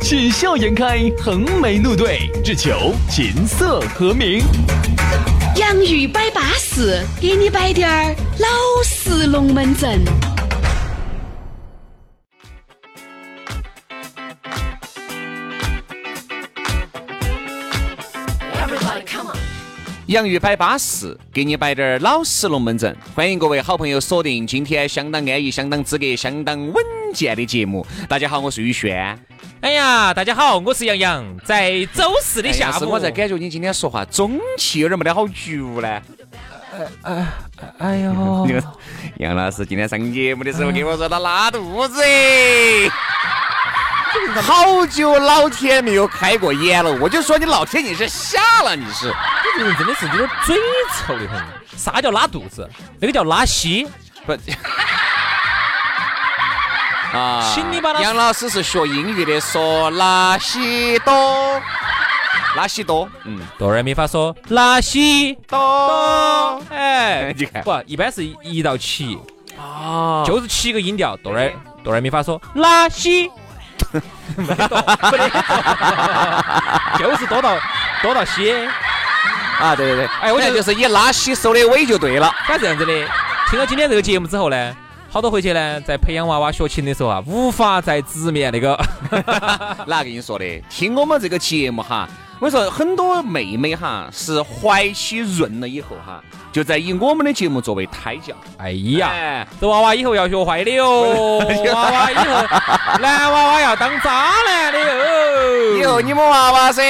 喜笑颜开，横眉怒对，只求琴瑟和鸣。洋芋摆巴士，给你摆点儿老式龙门阵。洋芋摆巴适，给你摆点儿老实龙门阵。欢迎各位好朋友锁定今天相当安逸、相当资格、相当稳健的节目。大家好，我是宇轩。哎呀，大家好，我是杨洋。在周四的下午，我在感觉你今天说话中气有点没得好足呢。哎哎呦，杨老师今天上节目的时候跟我说他拉肚子。好久老天没有开过眼了，我就说你老天你是瞎了，你是。这个人真的是有点嘴臭的很。啥叫拉肚子？那个叫拉稀。不。啊。请你把杨老师是学英语的，说拉西多，拉西多。嗯。哆来咪发嗦，拉西多。哎，你看。不，一般是一到七。啊。就是七个音调，哆来哆来咪发嗦，拉稀。没得多，没得就是多到多到稀。啊，对对对，哎，我觉得就是以拉稀收的尾就对了。反正这样子的，听了今天这个节目之后呢，好多回去呢，在培养娃娃学琴的时候啊，无法再直面那个。哪个跟你说的？听我们这个节目哈。我说很多妹妹哈是怀起孕了以后哈，就在以我们的节目作为胎教。哎呀，这娃娃以后要学坏的哟！娃娃以后 男娃娃要当渣男的哟！以后你们娃娃噻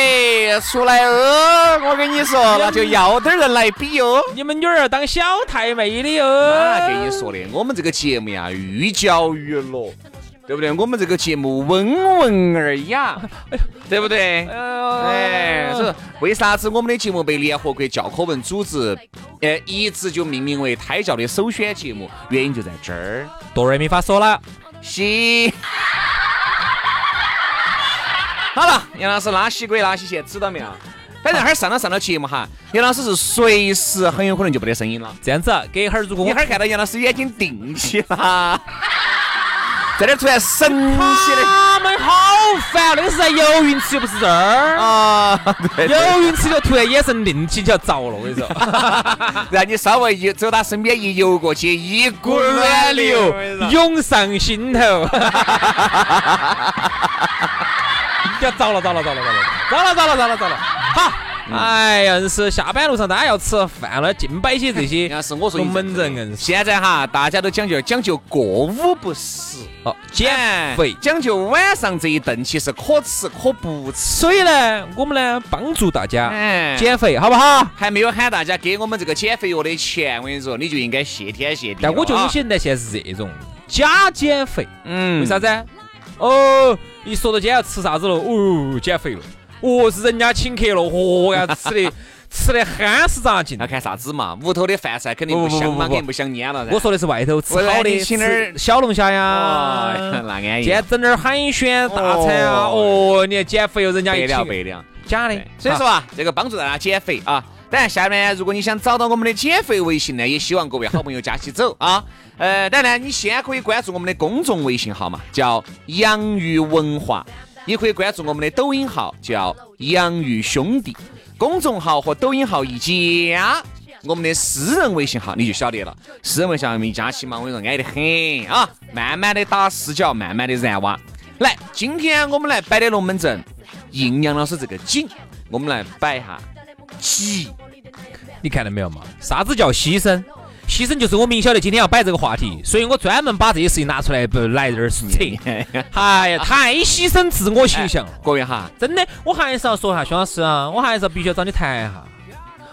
出来哦，我跟你说，那就要点人来比哟。你们女儿当小太妹的哟！哪跟你说的？我们这个节目呀，寓教于乐。对不对？我们这个节目温文尔雅，对不对？哎，是为啥子我们的节目被联合国教科文组织，呃，一直就命名为胎教的首选节目？原因就在这儿。哆瑞咪发嗦了，西。好了，杨老师拉西鬼拉西线，知道没有？反正哈儿上了上了节目哈，杨老师是随时很有可能就没得声音了。这样子，隔一会儿如果一会儿看到杨老师眼睛定起了。在这突然神奇的，他们好烦，那个是在游泳池又不是这儿啊！游泳池就突然眼神定起就要着了，我跟你说，然后你稍微一走他身边一游过去，一股暖流 涌上心头，要着了着了着了着了着了着了着了着了，好。哎呀，是下班路上大家要吃饭了，净摆些这些。要是我说龙门阵，现在哈，大家都讲究讲究过午不食哦，减肥讲究晚上这一顿其实可吃可不吃。所以呢，我们呢帮助大家减肥，好不好？还没有喊大家给我们这个减肥药的钱，我跟你说，你就应该谢天谢地。但我觉得有些人现在是这种假减肥，嗯，为啥子？哦，一说到今天要吃啥子了，哦，减肥了。哦，是人家请客了，嚯呀，吃的吃的憨是咋劲？要看啥子嘛？屋头的饭菜肯定不香嘛，肯定不香蔫了。我说的是外头吃好的，请点小龙虾呀，那安逸。今天整点海鲜大餐啊，哦，你减肥哦，人家一了百两，假的。所以说啊，这个帮助大家减肥啊。当然，下面如果你想找到我们的减肥微信呢，也希望各位好朋友加起走啊。呃，当然你先可以关注我们的公众微信号嘛，叫洋芋文化。也可以关注我们的抖音号，叫“洋芋兄弟”公众号和抖音号一加，我们的私人微信号你就晓得了。私人微信号一加起嘛，我跟你说，安得很啊！慢慢的打死角，慢慢的燃挖。来，今天我们来摆的龙门阵，应杨老师这个景，我们来摆一下吉。你看到没有嘛？啥子叫牺牲？牺牲就是我明晓得今天要摆这个话题，所以我专门把这些事情拿出来不来这儿扯。哎呀，太牺牲自我形象了，各位哈，真的，我还是要说一下，薛老师啊，我还是要必须要找你谈一下。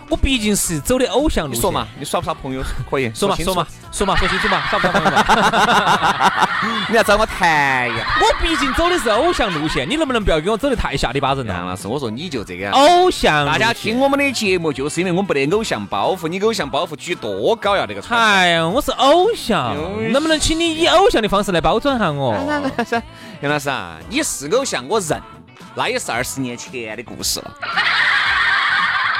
我毕竟是走的偶像路线。你说嘛，你耍不耍朋友？可以说嘛，说嘛，说嘛，说清楚嘛，耍不耍朋友嘛？你要找我谈呀。我毕竟走的是偶像路线，你能不能不要给我走的太下里巴人了？杨老师，我说你就这个样。偶像，大家听我们的节目，就是因为我们不得偶像包袱。你偶像包袱举多高呀？这个船。哎呀，我是偶像，能不能请你以偶像的方式来包装下我？杨老师啊，你是偶像，我认，那也是二十年前的故事了。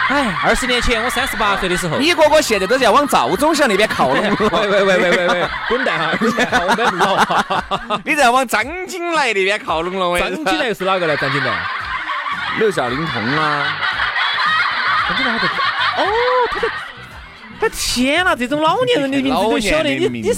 哎，二十年前我三十八岁的时候，你哥哥现在都在往赵忠祥那边靠拢。喂喂喂喂喂喂，滚蛋 哈！你在往张金来那边靠拢了。张金来又是哪个呢？张金来？六小龄童啊。张金来他在。哦，他在。他天哪，这种老年人的名字都晓得，你你你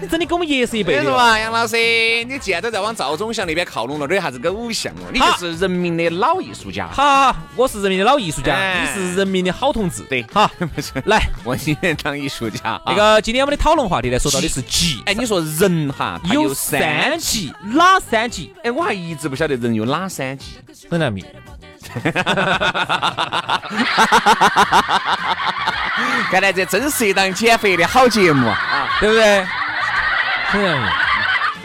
真的跟我们爷是一辈的。嘛，杨老师，你既然都在往赵忠祥那边靠拢了，有啥子偶像哦？你就是人民的老艺术家。好，我是人民的老艺术家，你是人民的好同志。对，好，来，我今天当艺术家。那个，今天我们的讨论话题呢，说到的是级。哎，你说人哈有三级，哪三级？哎，我还一直不晓得人有哪三级。很难明。看来这真是一档减肥的好节目啊，对不对？嗯，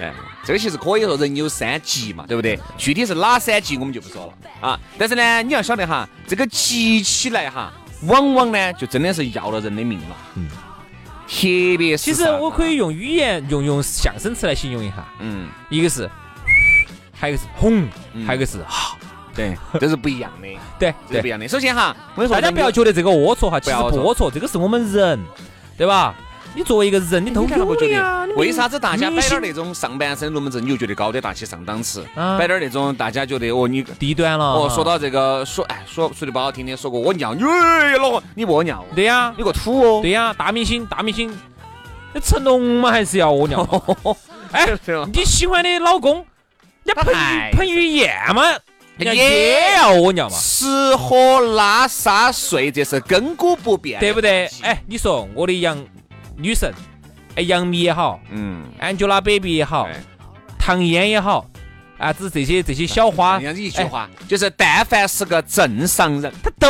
哎，这个其实可以说人有三急嘛，对不对？具体是哪三急我们就不说了啊。但是呢，你要晓得哈，这个急起来哈，往往呢就真的是要了人的命了。嗯，特别是其实我可以用语言用用相声词来形容一下。嗯，一个是，还有一个是轰，还有一个是哈。对，这是不一样的。对，这是不一样的。首先哈，我跟你说，大家不要觉得这个龌龊哈，其实不龌龊，这个是我们人，对吧？你作为一个人，你都不觉得？为啥子大家摆点那种上半身龙门阵，你就觉得高端大气上档次？摆点那种大家觉得哦，你低端了。哦，说到这个说，哎，说说的不好听的，说过我尿，哎，老你屙尿？对呀，你个土哦。对呀，大明星，大明星，成龙嘛还是要屙尿？哎，你喜欢的老公，你彭彭于晏嘛？也要屙尿嘛？吃喝拉撒睡，这是亘古不变，对不对？哎，你说我的杨女神，哎，杨幂也好，嗯，Angelababy 也好，唐嫣也好。啊，只是这些这些小花，这样子一句话，就是但凡是个正常人，他都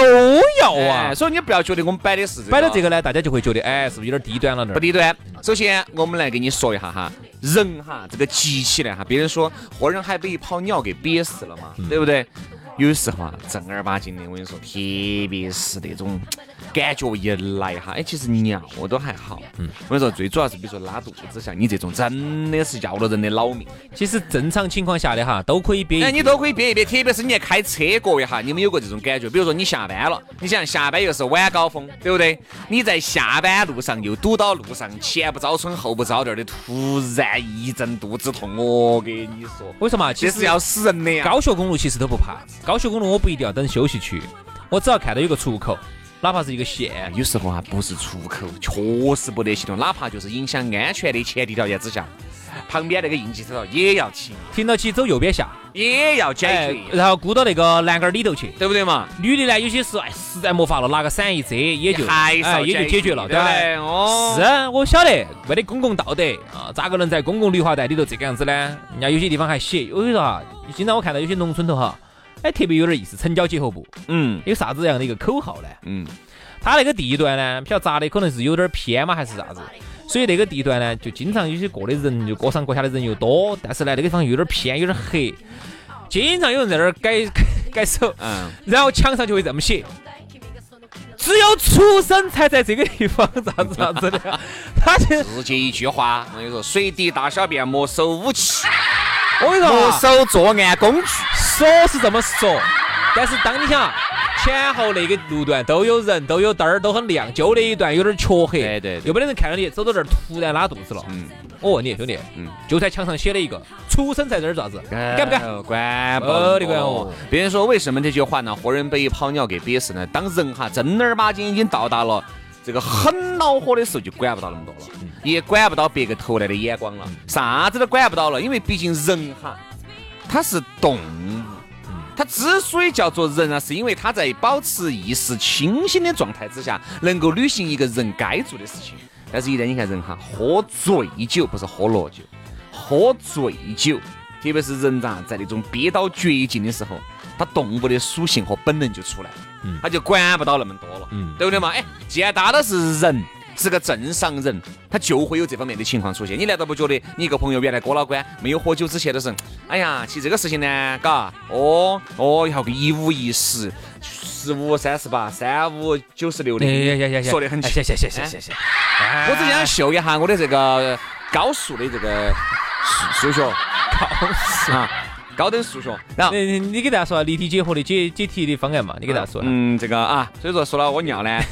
要啊。所以你不要觉得我们摆的是摆的这个呢，大家就会觉得，哎，是不是有点低端了点？不低端。首先，我们来给你说一下哈，人哈这个急起来哈，别人说活人还被一泡尿给憋死了嘛，对不对？有时候啊，正儿八经的，我跟你说，特别是那种感觉一来哈，哎，其实尿都还好。嗯，我跟你说，最主要是比如说拉肚子，像你这种，真的是要了人的老命。其实正常情况下的哈，都可以憋。哎，你都可以憋一憋，特别是你在开车各位哈，你们有过这种感觉？比如说你下班了，你想下班又是晚高峰，对不对？你在下班路上又堵到路上，前不着村后不着店的，突然一阵肚子痛，我跟你说，为什么？其实要死人的呀！高速公路其实都不怕。高速公路我不一定要等休息区，我只要看到有个出口，哪怕是一个线，有时候啊不是出口，确实不得系统，哪怕就是影响安全的前提条件之下，旁边那个应急车道也要停，停到起走右边下，也要解决，然后箍到那个栏杆里头去，对不对嘛？女的呢，有些时候哎实在没法了，拿个伞一遮也就哎也就解决了，对不对？哦，是啊，我晓得，没得公共道德啊，咋个能在公共绿化带里头这个样子呢？人家有些地方还写，我跟你说哈，经常我看到有些农村头哈。哎，特别有点意思，城郊结合部，嗯，有啥子样的一个口号呢？嗯，它那个地段呢，不晓得咋的，可能是有点偏嘛，还是啥子？所以那个地段呢，就经常有些过的人，就各上各下的人又多，但是呢，那个地方有点偏，有点黑，经常有人在那儿改 改手，嗯，然后墙上就会这么写：只有畜生才在这个地方，啥子啥子的。他就直接一句话，我跟你说，随地大小便莫收武器，我跟你说，莫收作案工具。说是这么说，但是当你想前后那个路段都有人，都有灯儿，都很亮，就那一段有点黢黑，对对，又没得人看到你，走到这儿突然拉肚子了。嗯，我问你兄弟，嗯，就在墙上写了一个“出生在这儿”咋子？敢不敢？管不的管哦。别人说为什么这句话呢？活人被泡尿给憋死呢？当人哈正儿八经已经到达了这个很恼火的时候，就管不到那么多了，也管不到别个投来的眼光了，啥子都管不到了，因为毕竟人哈。他是动物，他之所以叫做人啊，是因为他在保持意识清醒的状态之下，能够履行一个人该做的事情。但是，一旦你看人哈，喝醉酒不是喝罗酒，喝醉酒，特别是人咋在那种憋到绝境的时候，他动物的属性和本能就出来了，他就管不到那么多了，嗯对不对嘛？哎，既然大家都是人。是个正常人，他就会有这方面的情况出现。你难道不觉得你一个朋友原来郭老倌没有喝酒之前都是，哎呀，其实这个事情呢，嘎，哦哦，要个一五一十，十五三十八，三五九十六的，行行行行，说得很清。谢谢谢谢谢谢，我只想秀一下我的这个高数的这个数数学，高数啊，高等数学。然后，你你给大家说下立体解惑的解解题的方案嘛？你给大家说下。嗯，这个啊，所以说说了我尿呢，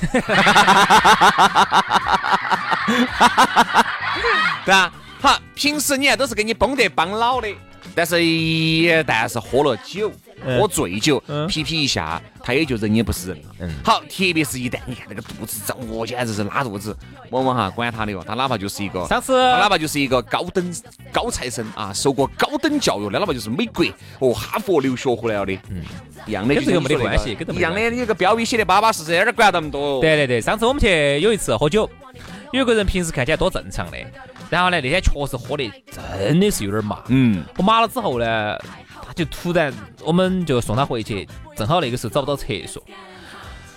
对啊？好，平时你看都是给你绷得帮老的，但是一旦是喝了酒。嗯喝醉酒，嗯皮皮一下，他也就人也不是人了。嗯好，特别是一旦你看那个肚子胀，我简直是拉肚子。往往哈，管他的哟，他哪怕就是一个，上次他哪怕就是一个高等高材生啊，受过高等教育的，哪怕就是美国哦哈佛留学回来了的，嗯，一样的，跟这个没得关系跟这没得一样的，你这个标语写的巴巴适适，哪儿管那么多？对对对，上次我们去有一次喝酒，有个人平时看起来多正常的，然后呢那天确实喝的真的是有点麻。嗯，我麻了之后呢，他就突然我们就送他回去，正好那个时候找不到厕所，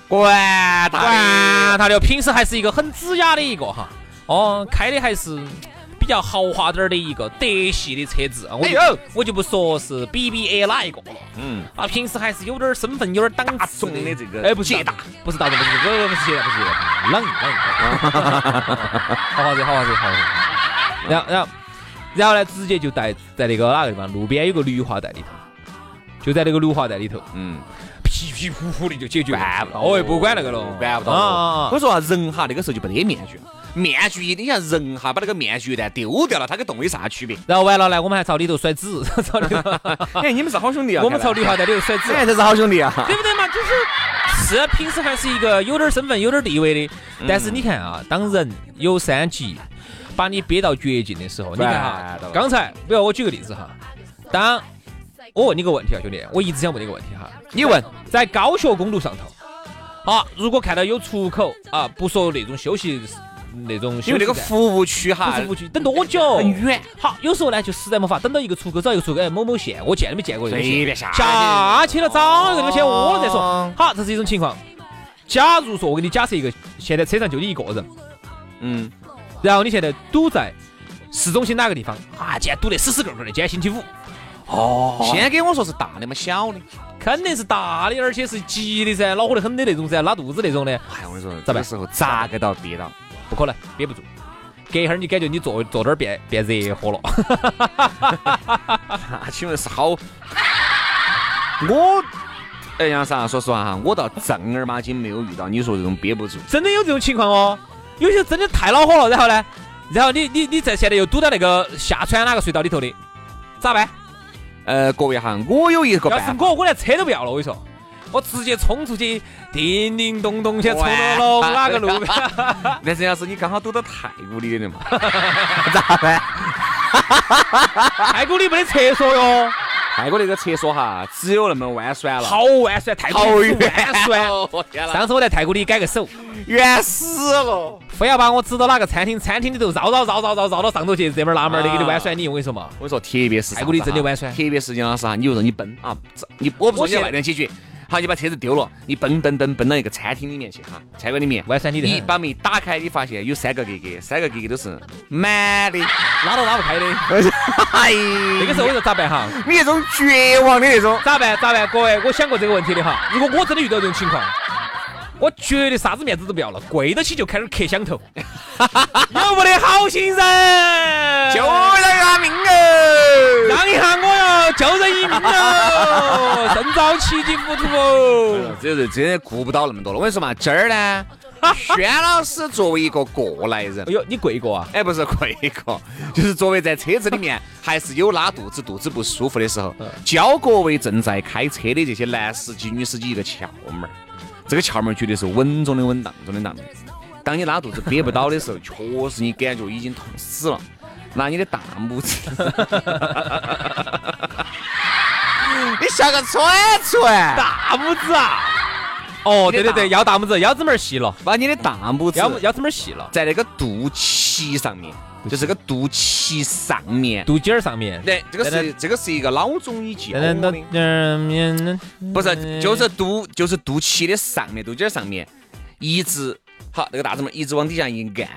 管他管的。他的。平时还是一个很子雅的一个哈，哦，开的还是。比较豪华点儿的一个德系的车子，我就、我就不说是 BBA 哪一个了，嗯，啊，平时还是有点儿身份，有点儿档次众的这个哎，不是捷达，不是大众，不是不是不是捷达，不是捷达，朗朗，豪华车，好华车，好华车。然后然后然后呢，直接就带在那个哪个地方，路边有个绿化带里头，就在那个绿化带里头，嗯，皮皮呼呼的就解决了。管不到哦，不管那个了，管不到我说啊，人哈那个时候就不得面具，面具你想人哈把那个面具一旦丢掉了，它跟动物有啥区别？然后完了呢，我们还朝里头甩纸，朝里头，哎，你们是好兄弟啊！我们朝绿化带里头甩纸。哎，这是好兄弟啊！对不对嘛？就是是平时还是一个有点身份、有点地位的，但是你看啊，当人有三急，把你憋到绝境的时候，你看哈，刚才比如我举个例子哈，当我问你个问题啊，兄弟，我一直想问你个问题哈，你问，在高速公路上头，啊，如果看到有出口啊，不说那种休息那种休息因为那个服务区哈，服务区，等多久？很远。好，有时候呢就实在没法等到一个出口，找一个出口，哎，某某县，我见都没见过随便下去下去了，找一个地方先窝了再说哦。好，这是一种情况。假如说我给你假设一个，现在车上就你一个人，嗯，然后你现在堵在市中心哪个地方啊？今天堵得死死个个的，今天星期五，哦，先给我说是大的嘛，小的。肯定是大的，而且是急的噻，恼火得很的那种噻，拉肚子那种的，哎，我跟你说，这个时候咋个到憋到？不可能憋不住。隔一会儿你感觉你坐坐这儿变变热和了，那 请问是好？我，哎，杨啥？说实话哈，我倒正儿八经没有遇到你说这种憋不住。真的有这种情况哦。有些真的太恼火了，然后呢，然后你你你在现在又堵到那个下穿哪个隧道里头的，咋办？呃，各位哈，我有一个要是办法。我，我连车都不要了，我跟你说，我直接冲出去，叮叮咚咚先冲到了哪个路边。但是要是你刚好堵到太古里的嘛，咋办？太古里没得厕所哟，泰国那个厕所哈，只有那么弯酸了，好弯酸，太古里是弯酸。我 天，上次我在泰国里改个手，冤死了！非要把我指到哪个餐厅，餐厅里头绕绕绕绕绕绕到上头去，这门儿那门儿的给你弯酸你，我跟你说嘛。我跟你说，特别是泰国里啥子哈真的弯酸特别是杨老师哈，你就让你奔啊，你我不说你在外面解决，好，你把车子丢了，你奔奔奔奔到一个餐厅里面去哈，餐馆里面，弯酸你的很你把门一打开，你发现有三个格格，三个格格都是满的，拉都拉不开的。哎，那个时候我说咋办哈？你那种绝望的那种，咋办？咋办？各位，我想过这个问题的哈。如果我真的遇到这种情况，我绝对啥子面子都不要了，跪到起就开始磕响头。有没得好心人？救人啊命哦！让一下我哟，救人一命哦，身遭七级浮屠哦。这是真的顾不到那么多了。我跟你说嘛，今儿呢，轩老师作为一个过来人哎，呦，你跪过啊？哎，不是跪过，就是作为在车子里面 还是有拉肚子、肚子不舒服的时候，教各位正在开车的这些男司机、女司机一个窍门儿。这个窍门绝对是稳中的稳当中的当。当你拉肚子憋不到的时候，确实你感觉已经痛死了，拿你的大拇指，你像个铲铲，大拇指啊！哦，对对对，腰大拇指，腰子门儿细了，把你的大拇指腰腰子门儿细了。在那个肚脐上面就是个肚脐上面。肚脐儿上面。对，这个是这个是一个老中医教的，不是，就是肚就是肚脐的上面，肚脐儿上面，一直好那个大指拇一直往底下一按，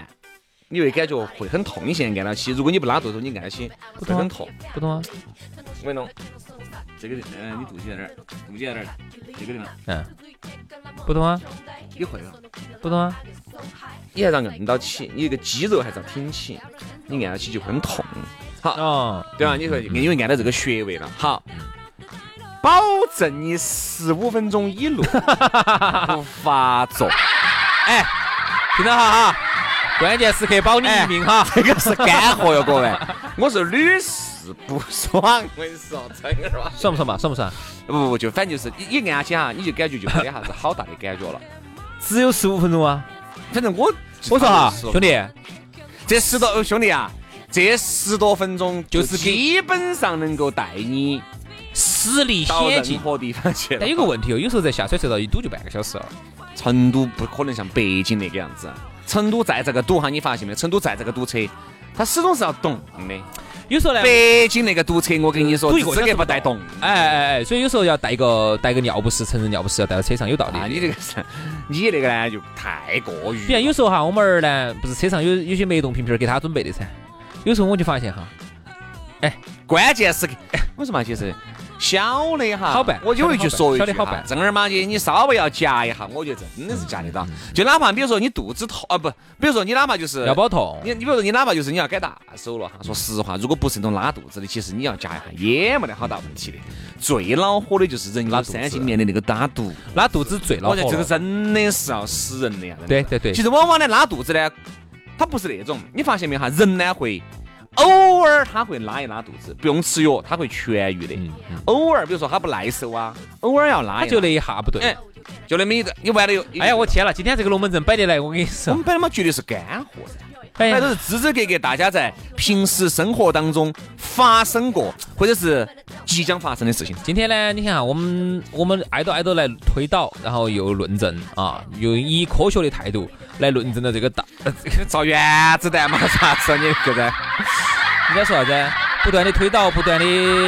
你会感觉会很痛。你现在按到起，如果你不拉肚子，你按起会很痛。不痛啊？我跟你弄，这个嗯，你肚脐在哪儿？肚脐在哪儿？这个地方。嗯。不痛啊？你会了？不痛啊？你还要摁到起，你这个肌肉还是要挺起，你按到起就会很痛。好，哦，对吧？你说因为按到这个穴位了。好，保证你十五分钟以内 不发作。哎，听到哈哈，关键时刻保你一命哈。这个是干货哟，各位，我是屡试不爽。我跟你说，真的吧？爽不爽嘛？爽不爽？不不不，就反正就是一按下去哈，你就感觉就没得啥子好大的感觉了。只有十五分钟啊？反正我我说哈，兄弟，这十多兄弟啊，这十多分钟就是基本上能够带你实力险境任何地方去。但有个问题哦，有时候在下水隧道一堵就半个小时了。成都不可能像北京那个样子，成都在这个堵哈，你发现没有？成都在这个堵车，它始终是要动的。有时候呢，北京那个堵车，我跟你说，资格不带动。哎哎哎，所以有时候要带个带个尿不湿，成人尿不湿要带到车上，有道理。你这个是，你那个呢就太过于。比如有时候哈，我们儿呢，不是车上有有些脉动瓶瓶给他准备的噻。有时候我就发现哈，哎，关键是，我说嘛，其实。小的哈，好办。我有一句说一句哈，正儿八经，你稍微要夹一下，我觉得真的是夹得到。就哪怕比如说你肚子痛啊，不，比如说你哪怕就是腰包痛，你你比如说你哪怕就是你要改大手了哈。说实话，如果不是那种拉肚子的，其实你要夹一下也没得好大问题的。最恼火的就是人有三斤面的那个拉肚，拉肚子最恼火。我觉得这个真的是要死人的呀。对对对。其实往往呢拉肚子呢，它不是那种，你发现没有哈？人呢会。偶尔他会拉一拉肚子，不用吃药，他会痊愈的。偶尔，比如说他不耐受啊，偶尔要拉，他就那一下不对，就那么一个，你完了又，哎呀，我天了，今天这个龙门阵摆得来，我跟你说，我们摆的嘛绝对是干货噻，摆都是支支格格，大家在平时生活当中发生过或者是即将发生的事情。今天呢，你看哈，我们我们挨着挨着来推导，然后又论证啊，又以科学的态度来论证了这个道，造原子弹嘛，啥子你觉得？应该说啥子？不断的推导，不断的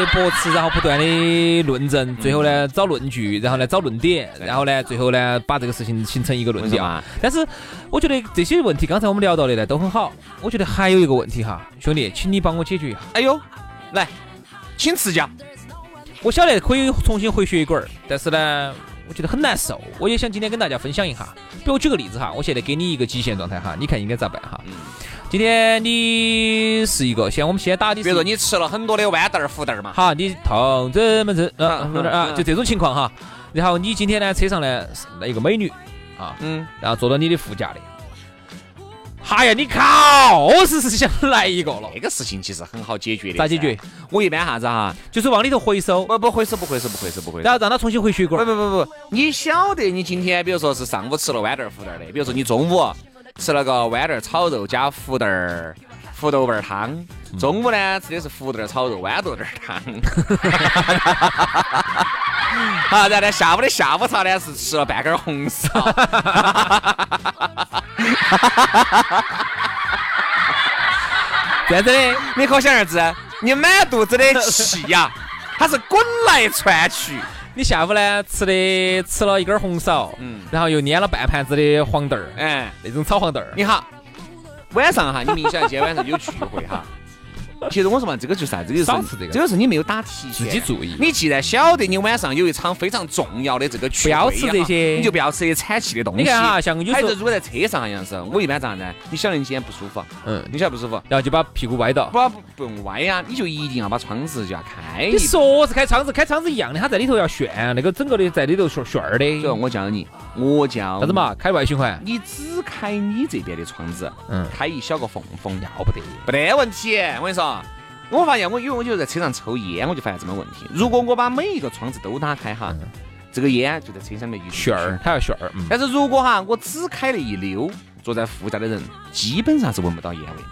驳斥，然后不断的论证，最后呢找论据，然后呢找论点，然后呢最后呢把这个事情形成一个论调。但是我觉得这些问题刚才我们聊到的呢都很好。我觉得还有一个问题哈，兄弟，请你帮我解决一下。哎呦，来，请赐教。我晓得可以重新回血管，但是呢。我觉得很难受，我也想今天跟大家分享一下。比如举个例子哈，我现在给你一个极限状态哈，你看应该咋办哈？今天你是一个，先我们先打的，比如说你吃了很多的豌豆儿、胡豆儿嘛，好，你痛怎么子啊？啊，就这种情况哈。然后你今天呢，车上呢来一个美女啊，嗯，然后坐到你的副驾的。哎呀，你靠！是是想来一个了。这个事情其实很好解决的。咋解决？我一般啥子哈，就是往里头回收。不不回收，不回收，不回收，不回收。然后让他重新回血管。不不不不，你晓得你今天比如说是上午吃了豌豆儿胡豆儿的，比如说你中午吃了个豌豆炒肉加胡豆儿胡豆味儿汤，中午呢吃的是胡豆炒肉豌豆点儿汤。好，然后呢下午的下午茶呢是吃了半根红烧。这样子的，你可想而知，你满肚子的气呀，它是滚来窜去。你下午呢吃的吃了一根红苕，嗯，然后又捏了半盘子的黄豆儿，哎，那种炒黄豆儿。你好，晚上哈，你明显今天晚上有聚会哈。其实我说嘛，这个就是啥？这个是这个是你没有打提前，自己注意。你既然晓得你晚上有一场非常重要的这个聚会，不要吃这些，你就不要吃些产气的东西。你看哈，像有时候如果在车上样子，我一般咋呢？你晓得你今天不舒服，嗯，你晓得不舒服，然后就把屁股歪到，不不不用歪呀，你就一定要把窗子就要开。你说是开窗子，开窗子一样的，它在里头要旋，那个整个的在里头旋旋的。我教你，我教啥子嘛？开外循环。你只开你这边的窗子，嗯，开一小个缝缝，要不得，不得问题。我跟你说。我发现我因为我就在车上抽烟，我就发现这么问题。如果我把每一个窗子都打开哈，这个烟就在车上面一旋儿，它要旋儿。但是如果哈我只开了一溜，坐在副驾的人基本上是闻不到烟味。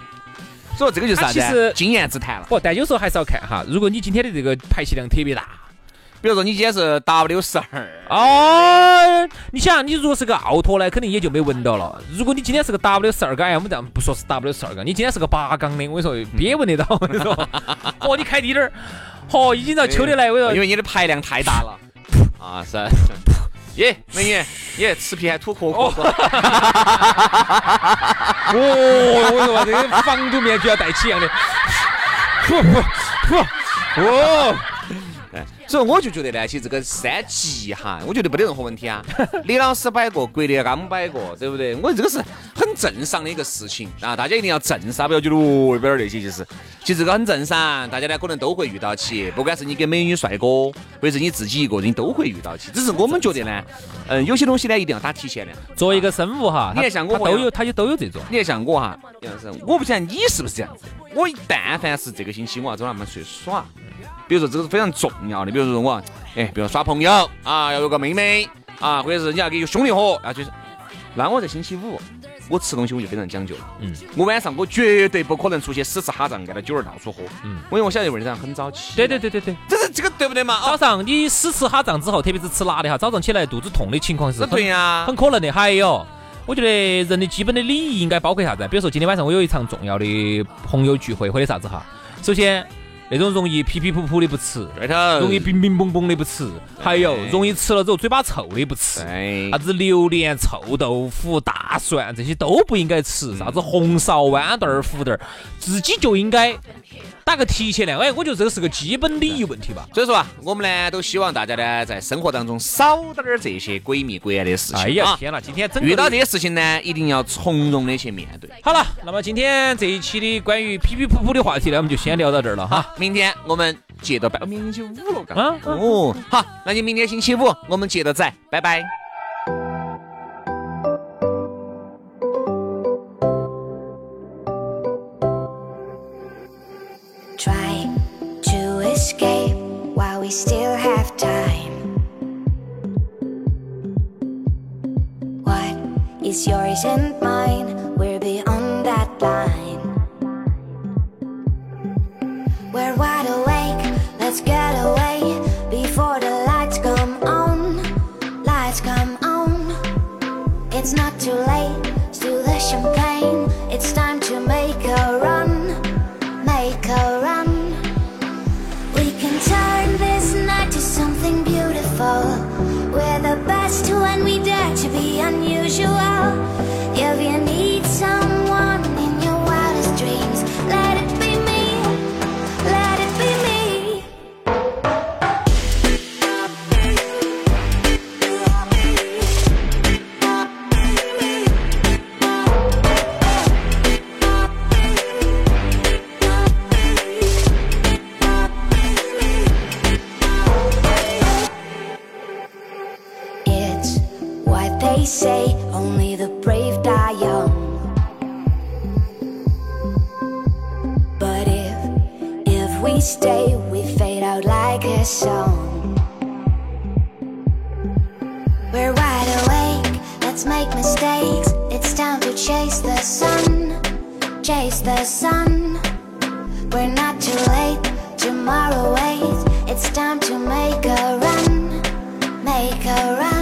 所以这个就是啥子？经验之谈了。不，但有时候还是要看哈。如果你今天的这个排气量特别大。比如说你今天是 W 十二，哦，你想，你如果是个奥拓呢，肯定也就没闻到了。如果你今天是个 W 十二缸我们这样，不说是 W 十二缸，你今天是个八缸的，我跟你说，别闻得到。我跟你说，哦，你开低点儿，哦，已经到秋天来，我跟你说，因为你的排量太大了。啊，是。耶，美女，耶，吃皮还吐壳壳。哦，我跟你说，这个防毒面具要戴起一样的。噗噗噗，哦。所以我就觉得呢，其实这个三级哈，我觉得没得任何问题啊。李老师摆过，郭德纲摆过，对不对？我这个是很正常的一个事情啊，大家一定要正视，不要觉得哦，那边那些就是，其实这个很正常，大家呢可能都会遇到起，不管是你跟美女帅哥，或者是你自己一个人，都会遇到起。只是我们觉得呢，嗯，有些东西呢一定要打提前量。作为一个生物哈，你看像我都有，他就都有这种。你看像我哈，杨老师，我不晓得你是不是这样子。我但凡是这个星期我要找他们出去耍。比如说这个是非常重要的，比如说我，哎，比如耍朋友啊，要有个妹妹啊，或者是你要给兄弟伙，啊就是，那我在星期五，我吃东西我就非常讲究了。嗯，我晚上我绝对不可能出去死吃哈胀，干到酒儿到处喝。嗯，因为我晓得为啥很早起。对对对对对，这是这个对不对嘛？早上你死吃哈胀之后，特别是吃辣的哈，早上起来肚子痛的情况是对呀，很可能的。还有，我觉得人的基本的礼仪应该包括啥子？比如说今天晚上我有一场重要的朋友聚会或者啥子哈，首先。那种容易皮皮噗噗的不吃，对头；容易冰冰嘣嘣的不吃，还有容易吃了之后嘴巴臭的不吃。啥子榴莲、臭豆腐、大蒜这些都不应该吃。啥子红苕、豌豆儿、胡豆儿，自己就应该。打个提前量，哎，我觉得这个是个基本礼仪问题吧。所以说啊，我们呢都希望大家呢在生活当中少点儿这些鬼迷鬼眼的事情。哎呀，天哪！今天遇到这些事情呢，一定要从容的去面对。好了，那么今天这一期的关于皮皮噗噗的话题呢，我们就先聊到这儿了哈。明天我们接着拜。明天星期五了，啊哦，好，那就明天星期五我们接着再，拜拜。Is yours and mine? We're beyond that line. We're wide awake, let's get away before the lights come on. Lights come on. It's not too late, still the champagne. It's time to make a run, they say, only the brave die young. But if, if we stay, we fade out like a song. We're wide awake, let's make mistakes. It's time to chase the sun, chase the sun. We're not too late, tomorrow waits. It's time to make a run, make a run.